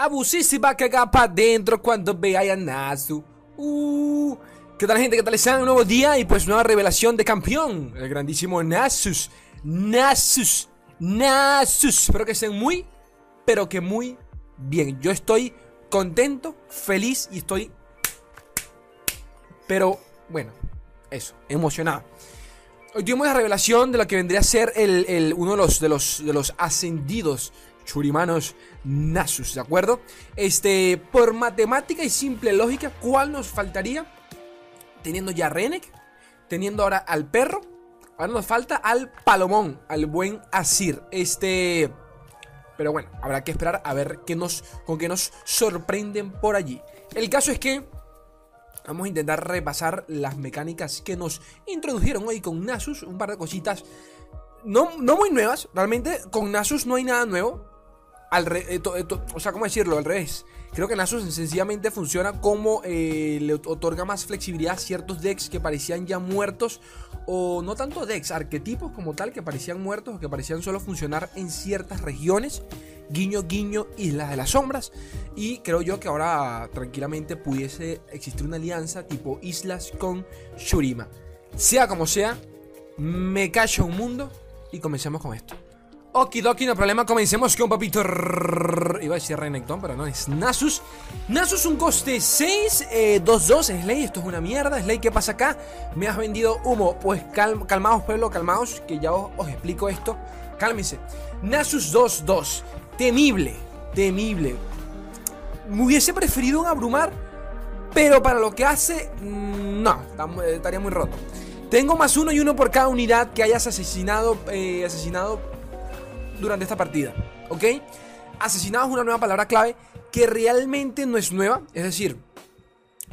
abusísima que haga para adentro cuando vea a Nasu. Uh, ¿Qué tal gente? ¿Qué tal están? Un nuevo día y pues nueva revelación de campeón. El grandísimo Nasus. Nasus. Nasus. Espero que estén muy, pero que muy bien. Yo estoy contento, feliz y estoy... Pero, bueno, eso, emocionado. Hoy tuvimos la revelación de lo que vendría a ser el, uno de los, de, los, de los ascendidos churimanos Nasus, ¿de acuerdo? Este, por matemática y simple lógica, ¿cuál nos faltaría? Teniendo ya Renek, teniendo ahora al perro, ahora nos falta al Palomón, al buen Asir. Este, pero bueno, habrá que esperar a ver qué nos, con qué nos sorprenden por allí. El caso es que vamos a intentar repasar las mecánicas que nos introdujeron hoy con Nasus, un par de cositas no, no muy nuevas, realmente con Nasus no hay nada nuevo, al eh, eh, o sea, ¿cómo decirlo? Al revés. Creo que Nasus sencillamente funciona como eh, le otorga más flexibilidad a ciertos decks que parecían ya muertos. O no tanto decks, arquetipos como tal que parecían muertos o que parecían solo funcionar en ciertas regiones. Guiño, guiño, Islas de las Sombras. Y creo yo que ahora tranquilamente pudiese existir una alianza tipo Islas con Shurima. Sea como sea, me callo un mundo y comencemos con esto. Okidoki, no problema, comencemos con papito Iba a decir Renekton, pero no, es Nasus. Nasus un coste 6, 2-2 eh, Slay, esto es una mierda. Slay, ¿qué pasa acá? Me has vendido humo. Pues calmaos pueblo, calmaos Que ya os, explico esto. Cálmense. Nasus 2-2 Temible, temible. Me hubiese preferido un abrumar Pero para lo que hace mm, No, estaría muy roto. Tengo más uno y uno por cada unidad que hayas asesinado, eh, asesinado durante esta partida, ¿ok? Asesinado es una nueva palabra clave que realmente no es nueva, es decir,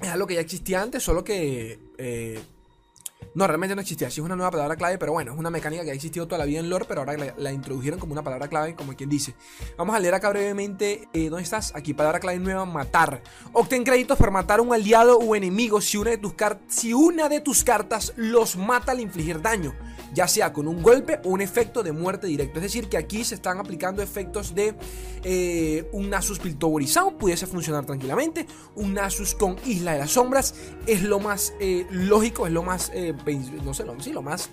es algo que ya existía antes, solo que... Eh, no, realmente no existía, sí es una nueva palabra clave, pero bueno, es una mecánica que ha existido toda la vida en lore, pero ahora la, introdujeron como una palabra clave, como quien dice. Vamos a leer acá brevemente, eh, ¿dónde estás? Aquí, palabra clave nueva, matar. Obtén créditos por matar a un aliado o enemigo si una de tus, si una de tus cartas los mata al infligir daño ya sea con un golpe o un efecto de muerte directo. Es decir, que aquí se están aplicando efectos de eh, un Nasus Piltoborizado, pudiese funcionar tranquilamente. Un Nasus con Isla de las Sombras es lo más eh, lógico, es lo más, no sé, lo, sí, lo más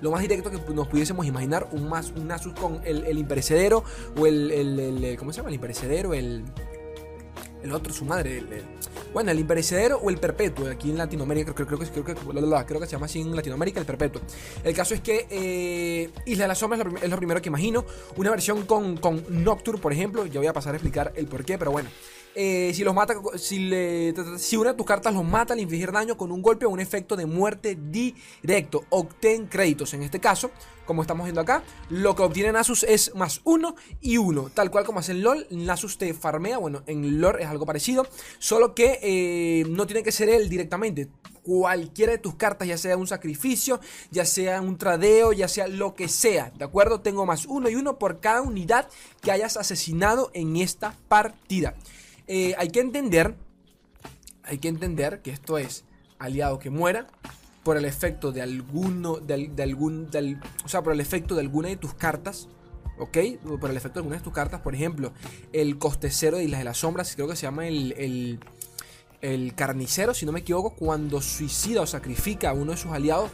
lo más directo que nos pudiésemos imaginar, un, más, un Nasus con el, el imperecedero o el, el, ¿Cómo se llama? El imperecedero, el el otro, su madre, el, bueno, el imperecedero o el perpetuo, aquí en Latinoamérica, creo, creo, que, creo, que, creo que se llama así en Latinoamérica, el perpetuo. El caso es que eh, Isla de las Sombras es lo, primero que imagino, una versión con, con Nocturne, por ejemplo, ya voy a pasar a explicar el por qué, pero bueno. Eh, si los mata, si, una de tus cartas los mata al infligir daño con un golpe o un efecto de muerte directo, obtén créditos. En este caso, como estamos viendo acá, lo que obtiene Nasus es más uno y uno, tal cual como hace en LOL. Nasus te farmea, bueno, en LOL es algo parecido, solo que eh, no tiene que ser él directamente. Cualquiera de tus cartas, ya sea un sacrificio, ya sea un tradeo, ya sea lo que sea, ¿de acuerdo? Tengo más uno y uno por cada unidad que hayas asesinado en esta partida. Eh, hay que entender, hay que entender que esto es aliado que muera por el efecto de alguno, de, algún, o sea, por el efecto de alguna de tus cartas, ¿ok? Por el efecto de alguna de tus cartas, por ejemplo, el coste cero de Islas de las Sombras, creo que se llama el, el, carnicero, si no me equivoco, cuando suicida o sacrifica a uno de sus aliados,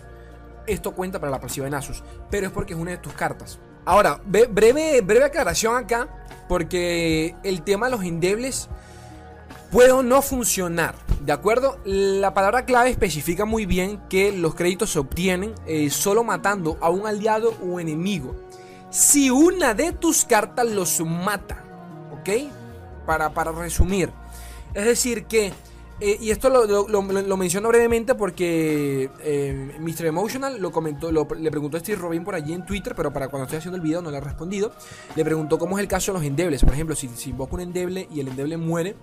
esto cuenta para la pasiva de Nasus, pero es porque es una de tus cartas. Ahora, breve, breve aclaración acá, porque el tema de los endebles puede no funcionar. ¿De acuerdo? La palabra clave especifica muy bien que los créditos se obtienen eh, solo matando a un aliado o enemigo. Si una de tus cartas los mata. ¿Ok? Para, para resumir. Es decir que... Eh, y esto lo, menciono brevemente porque eh, Mr. Emotional lo comentó, le preguntó a Steve Robin por allí en Twitter, pero para cuando estoy haciendo el video no le ha respondido. Le preguntó cómo es el caso de los endebles. Por ejemplo, si, si invoca un endeble y el endeble muere,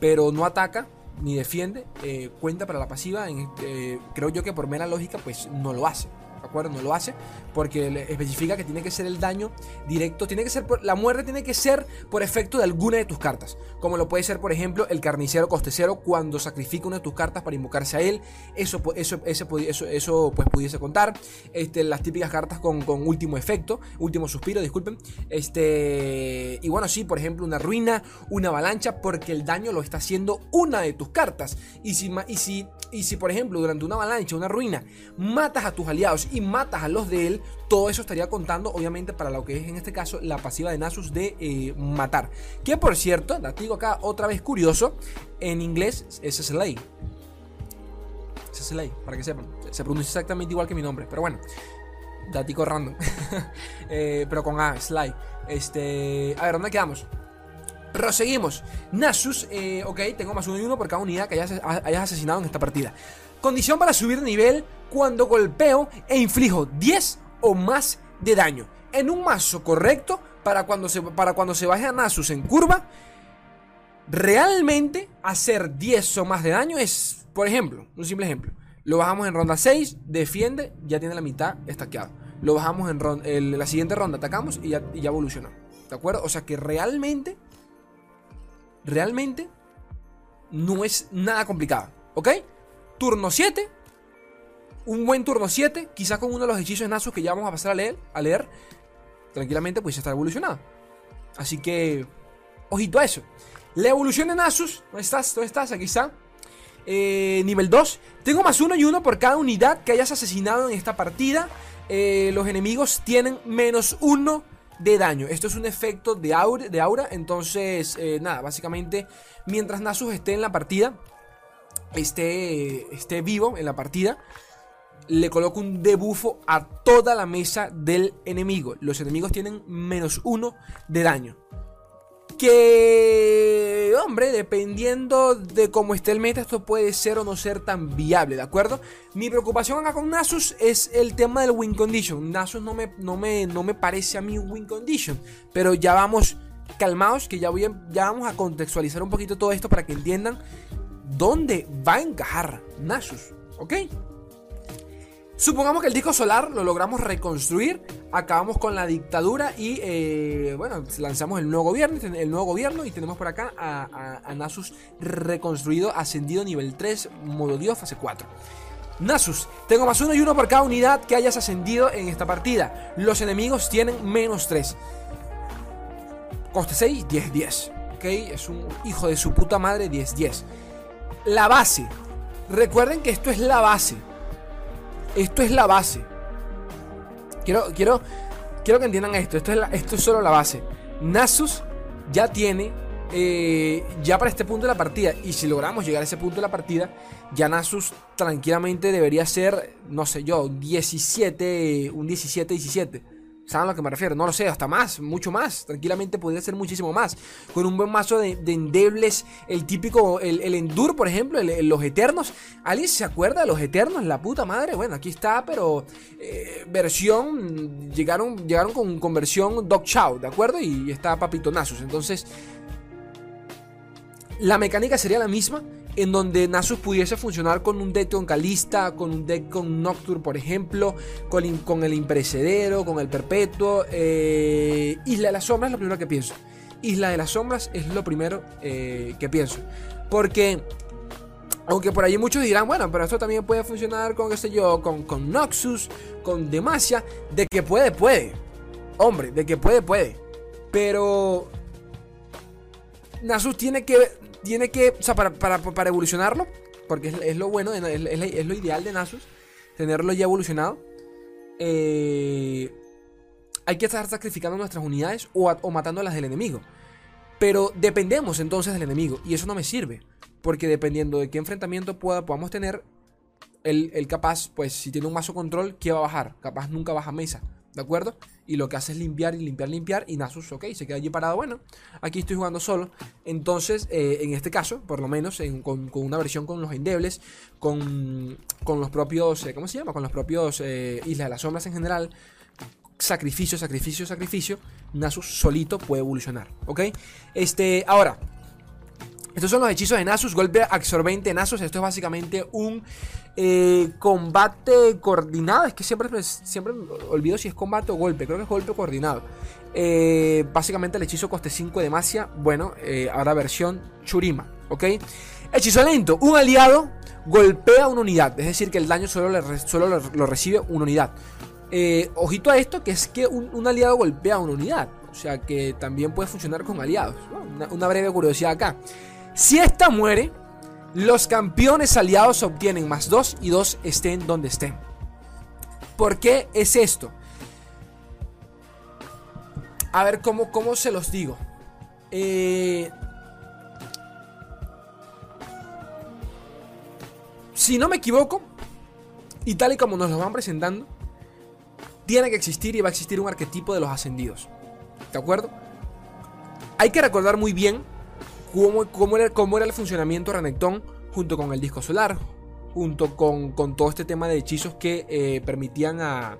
pero no ataca ni defiende, eh, cuenta para la pasiva. Eh, creo yo que por mera lógica, pues no lo hace. ¿De acuerdo? No lo hace porque especifica que tiene que ser el daño directo, tiene que ser por, la muerte tiene que ser por efecto de alguna de tus cartas, como lo puede ser por ejemplo el carnicero coste cero cuando sacrifica una de tus cartas para invocarse a él, eso eso eso, eso pues pudiese contar, este, las típicas cartas con, con último efecto, último suspiro, disculpen, este y bueno sí, por ejemplo una ruina, una avalancha porque el daño lo está haciendo una de tus cartas y si y si y si por ejemplo durante una avalancha, una ruina, matas a tus aliados y matas a los de él, todo eso estaría contando obviamente para lo que es en este caso la pasiva de Nasus de eh, matar. Que por cierto, la acá otra vez curioso, en inglés es Slay. Es Slay, para que sepan. Se pronuncia exactamente igual que mi nombre, pero bueno. Datico random. Eh, pero con A, Slay. Este, a ver, ¿dónde quedamos? Proseguimos. Nasus, eh, ok, tengo más uno y uno por cada unidad que hayas asesinado en esta partida. Condición para subir de nivel cuando golpeo e inflijo 10 o más de daño. En un mazo correcto, para cuando se, para cuando se baje a Nasus en curva, realmente hacer 10 o más de daño es, por ejemplo, un simple ejemplo. Lo bajamos en ronda 6, defiende, ya tiene la mitad estaqueado. Lo bajamos en, ronda, la siguiente ronda, atacamos y ya, y ya evolucionó. ¿De acuerdo? O sea que realmente realmente no es nada complicado. ¿Ok? Turno 7. Un buen turno 7. Quizás con uno de los hechizos Nasus que ya vamos a pasar a leer. A leer tranquilamente, pues ya está evolucionado. Así que. Ojito a eso. La evolución de Nasus. ¿Dónde estás? ¿Dónde estás? Aquí está. Eh, nivel 2. Tengo más uno y uno por cada unidad que hayas asesinado en esta partida. Eh, los enemigos tienen menos uno de daño. Esto es un efecto de aura, de aura entonces eh, nada, básicamente mientras Nasus esté en la partida, esté, esté vivo en la partida, le coloco un debufo a toda la mesa del enemigo. Los enemigos tienen menos uno de daño. Que, hombre, dependiendo de cómo esté el meta, esto puede ser o no ser tan viable, ¿de acuerdo? Mi preocupación acá con Nasus es el tema del win condition. Nasus no me, no me, no me parece a mí un win condition, pero ya vamos calmados, que ya, voy ya vamos a contextualizar un poquito todo esto para que entiendan dónde va a encajar Nasus, ¿ok? Supongamos que el disco solar lo logramos reconstruir, acabamos con la dictadura y eh, bueno, lanzamos el nuevo gobierno, el nuevo gobierno y tenemos por acá a, Nasus reconstruido, ascendido nivel 3, modo Dios, fase 4. Nasus, tengo más uno y uno por cada unidad que hayas ascendido en esta partida. Los enemigos tienen menos 3. Coste 6, 10, 10. ¿Ok? Es un hijo de su puta madre, 10, 10. La base. Recuerden que esto es la base. Esto es la base. Quiero, quiero, quiero que entiendan esto. Esto es, esto es solo la base. Nasus ya tiene, eh, ya para este punto de la partida, y si logramos llegar a ese punto de la partida, ya Nasus tranquilamente debería ser, no sé yo, 17, un 17-17. ¿Saben a lo que me refiero? No lo sé, hasta más, mucho más. Tranquilamente podría ser muchísimo más. Con un buen mazo de, endebles, el típico, el, el por ejemplo, los Eternos. ¿Alguien se acuerda de los Eternos? La puta madre. Bueno, aquí está, pero eh, versión. Llegaron, llegaron con, con versión Dog Chow, ¿de acuerdo? Y está Papito Nasus. Entonces, la mecánica sería la misma en donde Nasus pudiese funcionar con un deck Calista, con un deck con Nocturne, por ejemplo, con, con el Imperecedero, con el Perpetuo. Eh, Isla de las Sombras es lo primero que pienso. Isla de las Sombras es lo primero eh, que pienso. Porque, aunque por ahí muchos dirán, bueno, pero esto también puede funcionar con, qué sé yo, con, con Noxus, con Demacia. De que puede, puede. Hombre, de que puede, puede. Pero Nasus tiene que tiene que, o sea, para, evolucionarlo, porque es, lo bueno, es, lo ideal de Nasus, tenerlo ya evolucionado, eh, hay que estar sacrificando nuestras unidades o, o matando las del enemigo. Pero dependemos entonces del enemigo, y eso no me sirve, porque dependiendo de qué enfrentamiento pueda, podamos tener, el, el capaz, pues si tiene un mazo control, ¿qué va a bajar? Capaz nunca baja mesa. ¿De acuerdo? Y lo que hace es limpiar y limpiar, limpiar. Y Nasus, ok, se queda allí parado. Bueno, aquí estoy jugando solo. Entonces, eh, en este caso, por lo menos, con, una versión con los endebles, con, con los propios, eh, ¿cómo se llama? Con los propios eh, Islas de las Sombras en general. Sacrificio, sacrificio, sacrificio. Nasus solito puede evolucionar, ¿ok? Este, ahora, Estos son los hechizos de Nasus, golpe absorbente Nasus. Esto es básicamente un eh, combate coordinado. Es que siempre, siempre olvido si es combate o golpe. Creo que es golpe coordinado. Eh, básicamente el hechizo coste 5 de magia. Bueno, eh, ahora versión Churima. ¿Ok? Hechizo lento. Un aliado golpea una unidad. Es decir, que el daño solo, lo, recibe una unidad. ojito a esto, que es que un, aliado golpea una unidad. O sea que también puede funcionar con aliados. Una, una breve curiosidad acá. Si esta muere, los campeones aliados obtienen más 2 y 2 estén donde estén. ¿Por qué es esto? A ver cómo, cómo se los digo. Eh, si no me equivoco, y tal y como nos lo van presentando, tiene que existir y va a existir un arquetipo de los ascendidos. ¿De acuerdo? Hay que recordar muy bien cómo, era, el funcionamiento de Renekton junto con el disco solar, junto con, todo este tema de hechizos que eh, permitían a...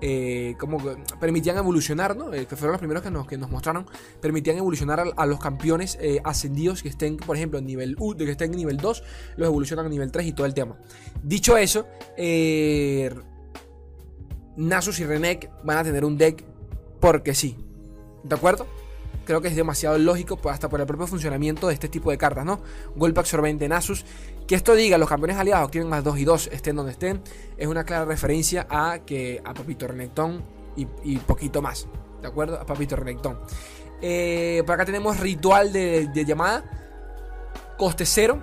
Eh, como permitían evolucionar, ¿no? Eh, que fueron los primeros que nos, que nos mostraron, permitían evolucionar a, los campeones ascendidos que estén, por ejemplo, en nivel U, que estén en nivel 2, los evolucionan a nivel 3 y todo el tema. Dicho eso, Nasus y Renek van a tener un deck porque sí. ¿De acuerdo? Creo que es demasiado lógico, pues hasta por el propio funcionamiento de este tipo de cartas, ¿no? Golpe absorbente en Asus. Que esto diga, los campeones aliados tienen más 2 y 2, estén donde estén, es una clara referencia a que a Papito Renekton y, poquito más, ¿de acuerdo? A Papito Renekton. Eh, por acá tenemos ritual de, de llamada, coste cero.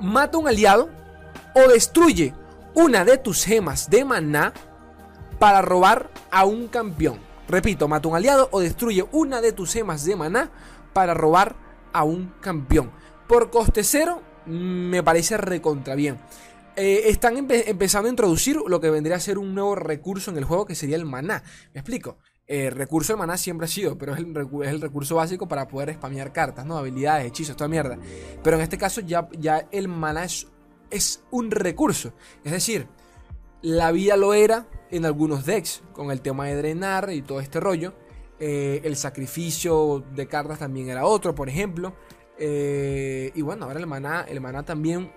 Mata un aliado o destruye una de tus gemas de maná para robar a un campeón. Repito, mata un aliado o destruye una de tus gemas de maná para robar a un campeón. Por coste cero, me parece recontra bien. Eh, están empezando a introducir lo que vendría a ser un nuevo recurso en el juego que sería el maná. ¿Me explico? El recurso del maná siempre ha sido, pero es el, recurso básico para poder spamear cartas, ¿no? Habilidades, hechizos, toda mierda. Pero en este caso ya, ya el maná es un recurso. Es decir, la vida lo era en algunos decks, con el tema de drenar y todo este rollo. Eh, el sacrificio de cartas también era otro, por ejemplo. Eh, y bueno, ahora el maná, el maná también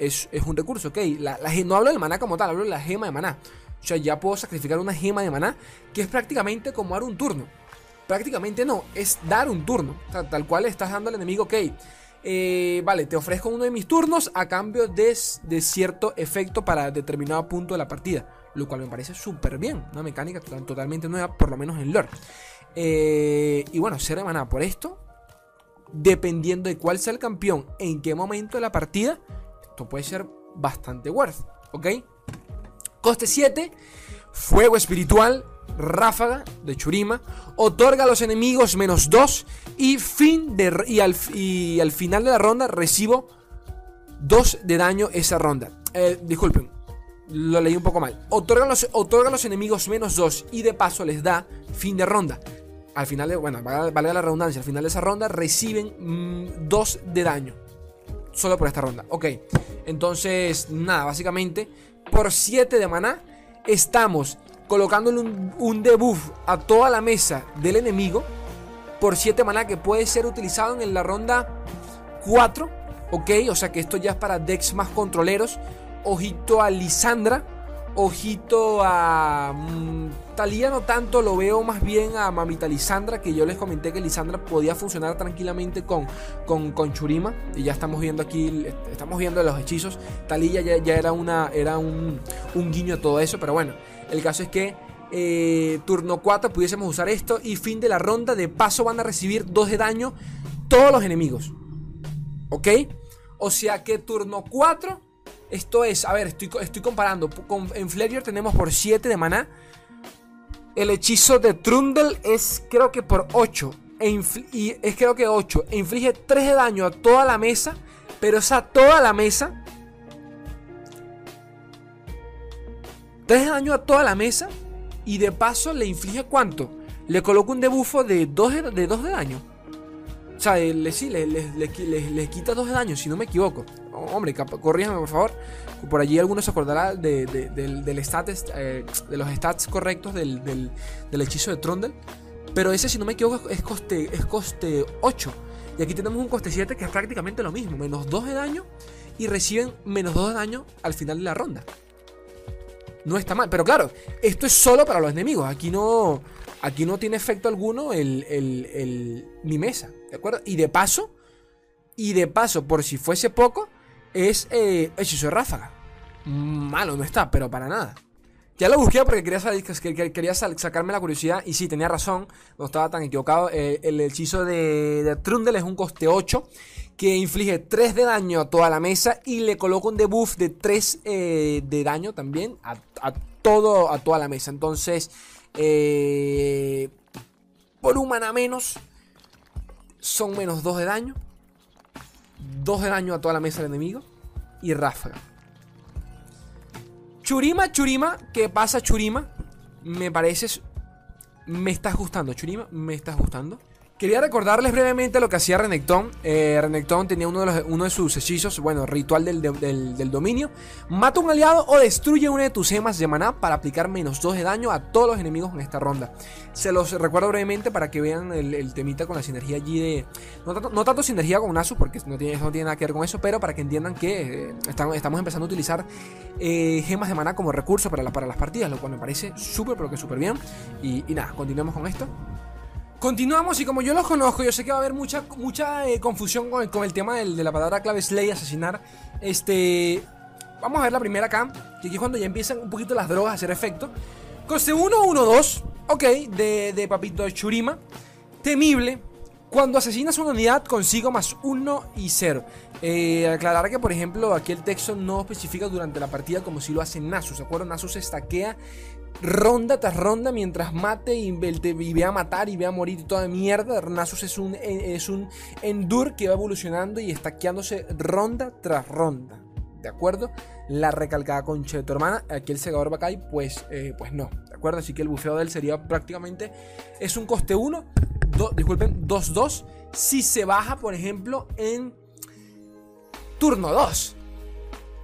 es, un recurso, ok. La, no hablo del maná como tal, hablo de la gema de maná. O sea, ya puedo sacrificar una gema de maná, que es prácticamente como dar un turno. Prácticamente no, es dar un turno. tal cual estás dando al enemigo, ok. Eh, vale, te ofrezco uno de mis turnos a cambio de, de, cierto efecto para determinado punto de la partida. Lo cual me parece súper bien. Una mecánica totalmente nueva, por lo menos en lore. Eh, y bueno, ser de por esto. Dependiendo de cuál sea el campeón, en qué momento de la partida, esto puede ser bastante worth. ¿Ok? Coste 7. Fuego espiritual ráfaga de Churima, otorga a los enemigos menos 2 y, fin de, y, al, y al final de la ronda recibo 2 de daño esa ronda. Eh, disculpen, lo leí un poco mal. Otorga a los, los enemigos menos 2 y de paso les da fin de ronda. Al final, de, bueno, valga la redundancia, al final de esa ronda reciben 2 mm, de daño. Solo por esta ronda. Ok, entonces, nada, básicamente, por 7 de maná, estamos colocándole un, debuff a toda la mesa del enemigo por 7 maná que puede ser utilizado en la ronda 4. Ok, o sea que esto ya es para decks más controleros. Ojito a Lisandra. Ojito a mm, Talía no tanto, lo veo más bien a Mamita Lisandra, que yo les comenté que Lisandra podía funcionar tranquilamente con, con, Churima. Y ya estamos viendo aquí, estamos viendo los hechizos. Talía ya, ya era, una, era un, un guiño a todo eso, pero bueno. El caso es que eh, turno 4 pudiésemos usar esto y fin de la ronda de paso van a recibir 2 de daño todos los enemigos. ¿Ok? O sea que turno 4, esto es, a ver, estoy, estoy comparando. Con, en Flareor tenemos por 7 de maná. El hechizo de Trundle es creo que por 8. E y es creo que 8. E inflige 3 de daño a toda la mesa. Pero esa toda la mesa 3 de daño a toda la mesa y de paso le inflige cuánto? Le coloco un debufo de 2 de, de, de daño. O sea, le, sí, le, le, quita 2 de daño, si no me equivoco. hombre, corríjame por favor. Por allí algunos se acordará de, del, del eh, de los stats correctos del, del, hechizo de Trundle. Pero ese, si no me equivoco, es coste, es coste 8. Y aquí tenemos un coste 7 que es prácticamente lo mismo, menos 2 de daño y reciben menos 2 de daño al final de la ronda. No está mal, pero claro, esto es solo para los enemigos. Aquí no, aquí no tiene efecto alguno el, el, mi mesa, ¿de acuerdo? Y de paso, y de paso, por si fuese poco, es eh, hechizo de ráfaga. Malo no está, pero para nada. Ya lo busqué porque quería, quería sacarme la curiosidad. Y sí, tenía razón. No estaba tan equivocado. Eh, el hechizo de, Trundle es un coste 8. Que inflige 3 de daño a toda la mesa. Y le coloca un debuff de 3 eh, de daño también a, todo, a toda la mesa. Entonces, eh, por un mana menos, son menos 2 de daño. 2 de daño a toda la mesa del enemigo. Y ráfaga. Churima, Churima, ¿qué pasa, Churima? Me pareces. Me estás gustando, Churima, me estás gustando. Quería recordarles brevemente lo que hacía Renekton. Eh, Renekton tenía uno de, sus hechizos, bueno, ritual del, dominio. Mata un aliado o destruye una de tus gemas de maná para aplicar menos 2 de daño a todos los enemigos en esta ronda. Se los recuerdo brevemente para que vean el, temita con la sinergia allí de... No tanto, sinergia con Nasus, porque no tiene, no tiene nada que ver con eso, pero para que entiendan que eh, estamos, empezando a utilizar eh, gemas de maná como recurso para, las partidas, lo cual me parece súper, pero que súper bien. Y nada, continuemos con esto. Continuamos y como yo los conozco, yo sé que va a haber mucha, mucha eh, confusión con el, tema de la palabra clave Slay, asesinar. Este, vamos a ver la primera acá, que aquí es cuando ya empiezan un poquito las drogas a hacer efecto. Coste 1, 1, 2, ok, de, de Papito Churima. Temible, cuando asesinas una unidad consigo más 1 y 0. Eh, aclarar que, por ejemplo, aquí el texto no especifica durante la partida como si lo hace Nasus. ¿Se acuerdan? Nasus estaquea ronda tras ronda mientras mate y, vea matar y vea morir y toda mierda. Nasus es un, eh, es un Endur que va evolucionando y estaqueándose ronda tras ronda. ¿De acuerdo? La recalcada concha de tu hermana. Aquí el segador Bakai, pues, eh, pues no. ¿De acuerdo? Así que el bufeo de él sería prácticamente. Es un coste 1 disculpen, 2-2 si se baja, por ejemplo, en turno 2.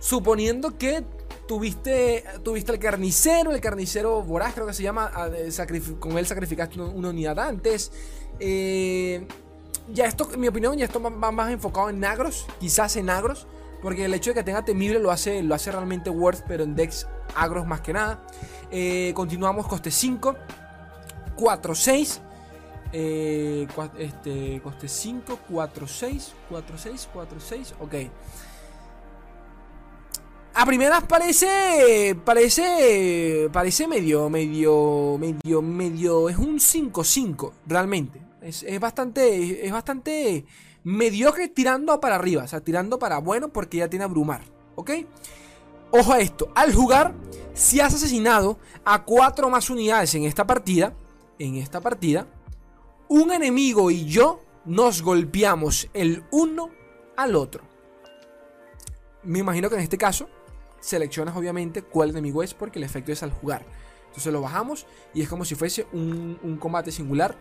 Suponiendo que tuviste, tuviste el carnicero, el carnicero voraz, creo que se llama, con él sacrificaste una unidad antes. Eh, ya esto, en mi opinión, ya esto va más enfocado en agros, quizás en agros, porque el hecho de que tenga temible lo hace, lo hace realmente worth, pero en decks agros más que nada. Eh, continuamos coste 5, 4, 6. Eh, este, coste 5, 4, 6, 4, 6, 4, 6, ok. A primeras parece, parece, parece medio, medio, medio, medio, es un 5-5, realmente. Es, es, bastante, es bastante mediocre tirando para arriba, o sea, tirando para bueno porque ya tiene abrumar, ¿ok? Ojo a esto, al jugar, si has asesinado a 4 más unidades en esta partida, en esta partida, un enemigo y yo nos golpeamos el uno al otro. Me imagino que en este caso seleccionas obviamente cuál enemigo es porque el efecto es al jugar. Entonces lo bajamos y es como si fuese un, combate singular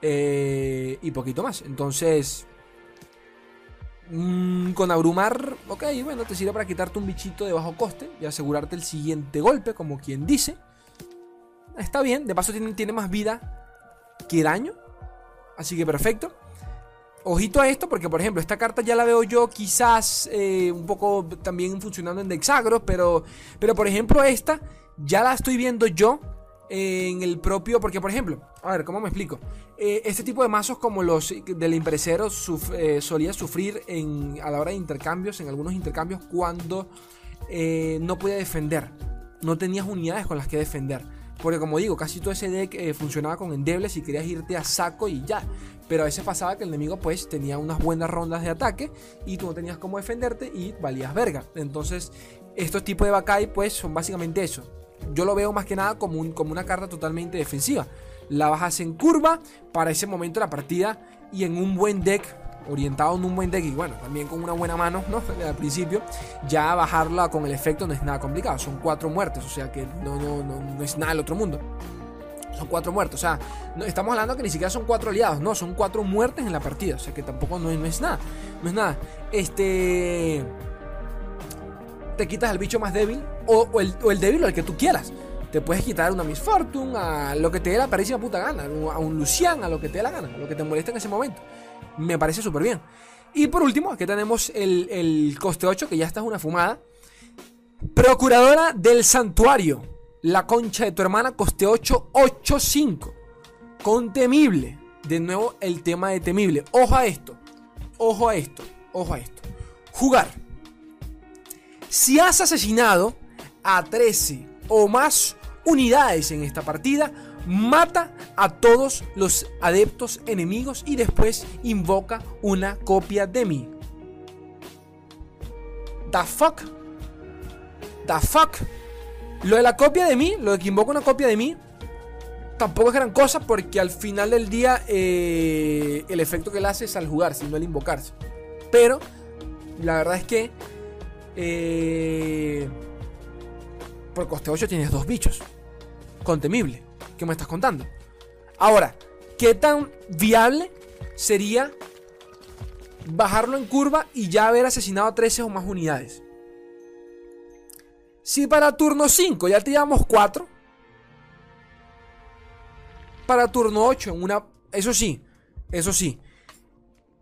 eh, y poquito más. Entonces, mm, con abrumar, ok, bueno, te sirve para quitarte un bichito de bajo coste y asegurarte el siguiente golpe, como quien dice. Está bien, de paso tiene, tiene más vida que daño. Así que perfecto. Ojito a esto, porque por ejemplo, esta carta ya la veo yo quizás eh, un poco también funcionando en Dexagros, pero, pero por ejemplo, esta ya la estoy viendo yo en el propio. Porque, por ejemplo, a ver, ¿cómo me explico? Eh, este tipo de mazos, como los del impresero, eh, solía sufrir en, a la hora de intercambios, en algunos intercambios, cuando no podía defender. No tenías unidades con las que defender. Porque como digo, casi todo ese deck eh, funcionaba con endebles y querías irte a saco y ya. Pero a veces pasaba que el enemigo pues tenía unas buenas rondas de ataque y tú no tenías cómo defenderte y valías verga. Entonces estos tipos de Bakai pues son básicamente eso. Yo lo veo más que nada como, un, como una carta totalmente defensiva. La bajas en curva para ese momento de la partida y en un buen deck orientado en un buen deck y bueno, también con una buena mano, ¿no? Al principio, ya bajarla con el efecto no es nada complicado. Son cuatro muertes, o sea que no, no, no, es nada del otro mundo. Son cuatro muertes, o sea, no, estamos hablando que ni siquiera son cuatro aliados, no, son cuatro muertes en la partida, o sea que tampoco no, no es nada, no es nada. Este. Te quitas al bicho más débil o, el, o el débil o el que tú quieras. Te puedes quitar una Miss Fortune, a lo que te dé la parísima puta gana, a un Lucian, a lo que te dé la gana, a lo que te moleste en ese momento. Me parece súper bien. Y por último, aquí tenemos el, el coste 8, que ya está es una fumada. Procuradora del Santuario. La concha de tu hermana, coste 8, 8-5. Con temible. De nuevo, el tema de temible. Ojo a esto. Ojo a esto. Ojo a esto. Jugar. Si has asesinado a 13 o más unidades en esta partida, mata a todos los adeptos enemigos y después invoca una copia de mí. The fuck? The fuck? Lo de la copia de mí, lo de que invoca una copia de mí, tampoco es gran cosa porque al final del día eh, el efecto que él hace es al jugar, no al invocarse. Pero la verdad es que eh, por coste 8 tienes dos bichos. Contemible. ¿Qué me estás contando? Ahora, ¿qué tan viable sería bajarlo en curva y ya haber asesinado a 13 o más unidades? Si para turno 5 ya te llevamos 4, para turno 8 en una... Eso sí, eso sí.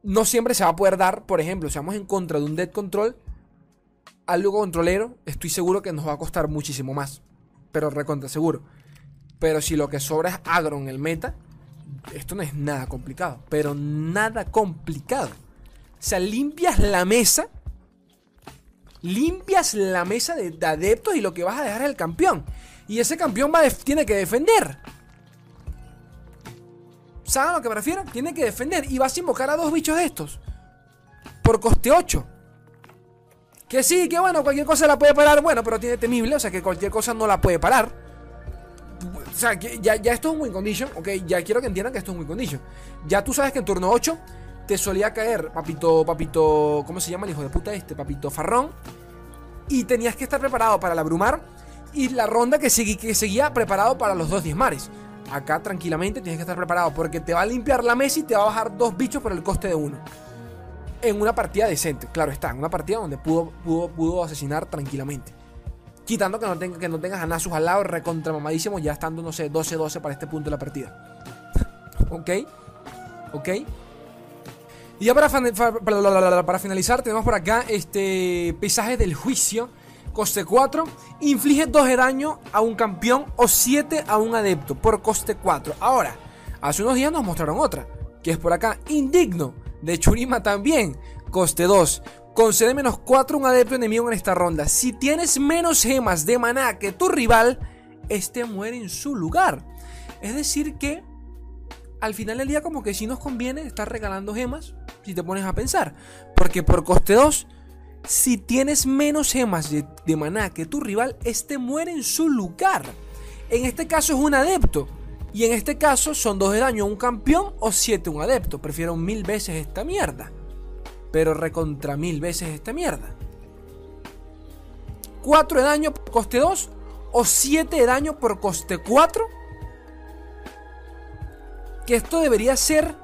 No siempre se va a poder dar, por ejemplo, si vamos en contra de un dead control, algo controlero, estoy seguro que nos va a costar muchísimo más. Pero recontra seguro. Pero si lo que sobra es agro en el meta, esto no es nada complicado. Pero nada complicado. O sea, limpias la mesa. Limpias la mesa de, adeptos y lo que vas a dejar es el campeón. Y ese campeón va tiene que defender. ¿Saben a lo que me refiero? Tiene que defender. Y vas a invocar a dos bichos de estos. Por coste 8. Que sí, que bueno, cualquier cosa la puede parar. Bueno, pero tiene temible. O sea que cualquier cosa no la puede parar. O sea, ya, esto es un win condition. Ok, ya quiero que entiendan que esto es un win condition. Ya tú sabes que en turno 8 te solía caer papito, papito. ¿Cómo se llama el hijo de puta este? Papito Farrón. Y tenías que estar preparado para la Brumar. Y la ronda que, seguía preparado para los dos mares Acá tranquilamente tienes que estar preparado porque te va a limpiar la mesa y te va a bajar dos bichos por el coste de uno. En una partida decente, claro está, en una partida donde pudo asesinar tranquilamente. Quitando que no, tenga, que no tengas a Nasus al lado, recontra mamadísimo, ya estando, no sé, 12-12 para este punto de la partida. ¿Ok? ¿Ok? Y ya para, para, finalizar, tenemos por acá este paisaje del juicio. Coste 4. Inflige 2 de daño a un campeón o 7 a un adepto por coste 4. Ahora, hace unos días nos mostraron otra, que es por acá. Indigno de Churima también. Coste 2. Concede menos 4 a un adepto enemigo en esta ronda. Si tienes menos gemas de maná que tu rival, este muere en su lugar. Es decir que al final del día como que si nos conviene estar regalando gemas si te pones a pensar. Porque por coste 2, si tienes menos gemas de, de maná que tu rival, este muere en su lugar. En este caso es un adepto. Y en este caso son 2 de daño a un campeón o 7 a un adepto. Prefiero mil veces esta mierda pero recontra mil veces esta mierda. 4 de daño por coste 2 o 7 de daño por coste 4. Que esto debería ser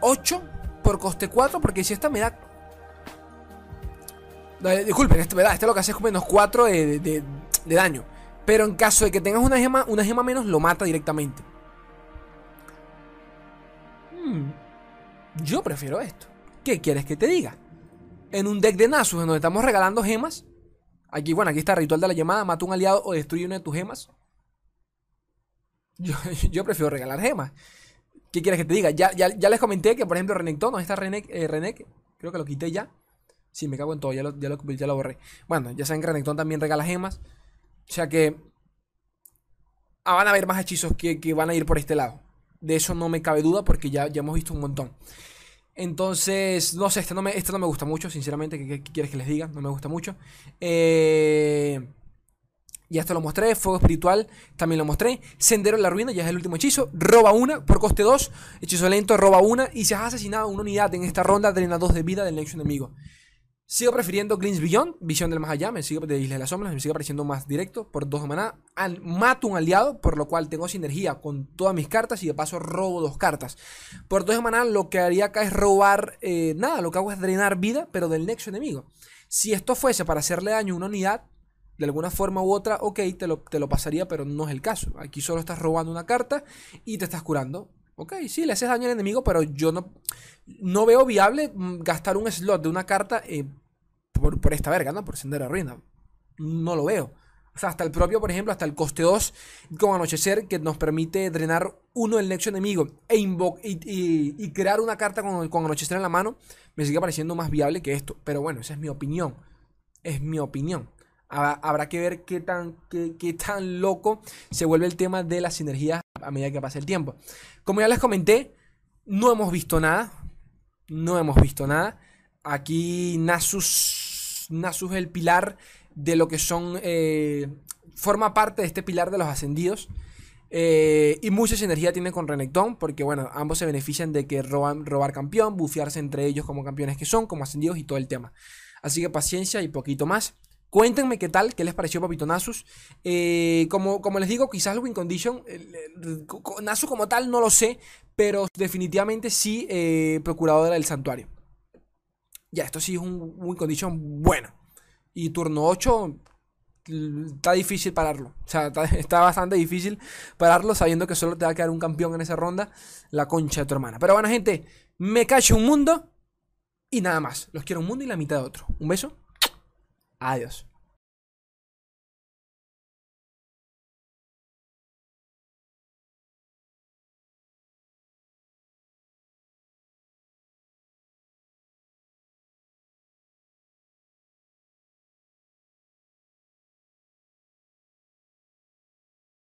8 por coste 4, porque si esta me da... disculpen, esto me da, este lo que hace es menos 4 de, daño. Pero en caso de que tengas una gema, una gema menos, lo mata directamente. Yo prefiero esto. ¿Qué quieres que te diga? En un deck de Nasus en donde estamos regalando gemas. Aquí, bueno, aquí está ritual de la llamada. Mata un aliado o destruye una de tus gemas. Yo, prefiero regalar gemas. ¿Qué quieres que te diga? Ya, ya, les comenté que, por ejemplo, Renekton, ¿no está Renek, eh, Creo que lo quité ya. Sí, me cago en todo, ya lo, ya lo, borré. Bueno, ya saben que Renekton también regala gemas. O sea que ah, van a haber más hechizos que, que van a ir por este lado. De eso no me cabe duda porque ya, ya hemos visto un montón. Entonces, no sé, este no me, este no me gusta mucho, sinceramente. ¿Qué, quieres que les diga? No me gusta mucho. Eh, ya esto lo mostré. Fuego espiritual también lo mostré. Sendero en la ruina, ya es el último hechizo. Roba una por coste 2. Hechizo lento, roba una. Y si has asesinado una unidad en esta ronda, drena 2 de vida del nexo enemigo. Sigo prefiriendo Glimpse Beyond, Visión del Más Allá, me sigue de Isla de las Sombras, me sigue pareciendo más directo por dos maná. mato un aliado, por lo cual tengo sinergia con todas mis cartas y de paso robo dos cartas. Por dos maná lo que haría acá es robar, eh, nada, lo que hago es drenar vida, pero del nexo enemigo. Si esto fuese para hacerle daño a una unidad, de alguna forma u otra, ok, te lo, te lo pasaría, pero no es el caso. Aquí solo estás robando una carta y te estás curando. Ok, sí, le haces daño al enemigo, pero yo no, no veo viable mm, gastar un slot de una carta eh, por, esta verga, ¿no? Por Sendero de Ruina. No lo veo. O sea, hasta el propio, por ejemplo, hasta el coste 2 con Anochecer que nos permite drenar uno del nexo enemigo e y, y, crear una carta con, con, Anochecer en la mano, me sigue pareciendo más viable que esto. Pero bueno, esa es mi opinión. Es mi opinión. Habrá que ver qué tan, qué, qué tan loco se vuelve el tema de las sinergias a medida que pasa el tiempo. Como ya les comenté, no hemos visto nada. No hemos visto nada. Aquí Nasus, Nasus es el pilar de lo que son... Eh, forma parte de este pilar de los ascendidos. Eh, y mucha sinergia tiene con Renekton, porque bueno, ambos se benefician de que roban, robar campeón, bufiarse entre ellos como campeones que son, como ascendidos y todo el tema. Así que paciencia y poquito más. Cuéntenme qué tal, qué les pareció Papito Nasus. Eh, como, como les digo, quizás el Win Condition, Nasus como tal no lo sé, pero definitivamente sí procuradora del santuario. Ya, esto sí es un Win Condition bueno. Y turno 8 está difícil pararlo. O sea, está, bastante difícil pararlo sabiendo que solo te va a quedar un campeón en esa ronda, la concha de tu hermana. Pero bueno, gente, me cacho un mundo y nada más. Los quiero un mundo y la mitad de otro. Un beso. Adiós.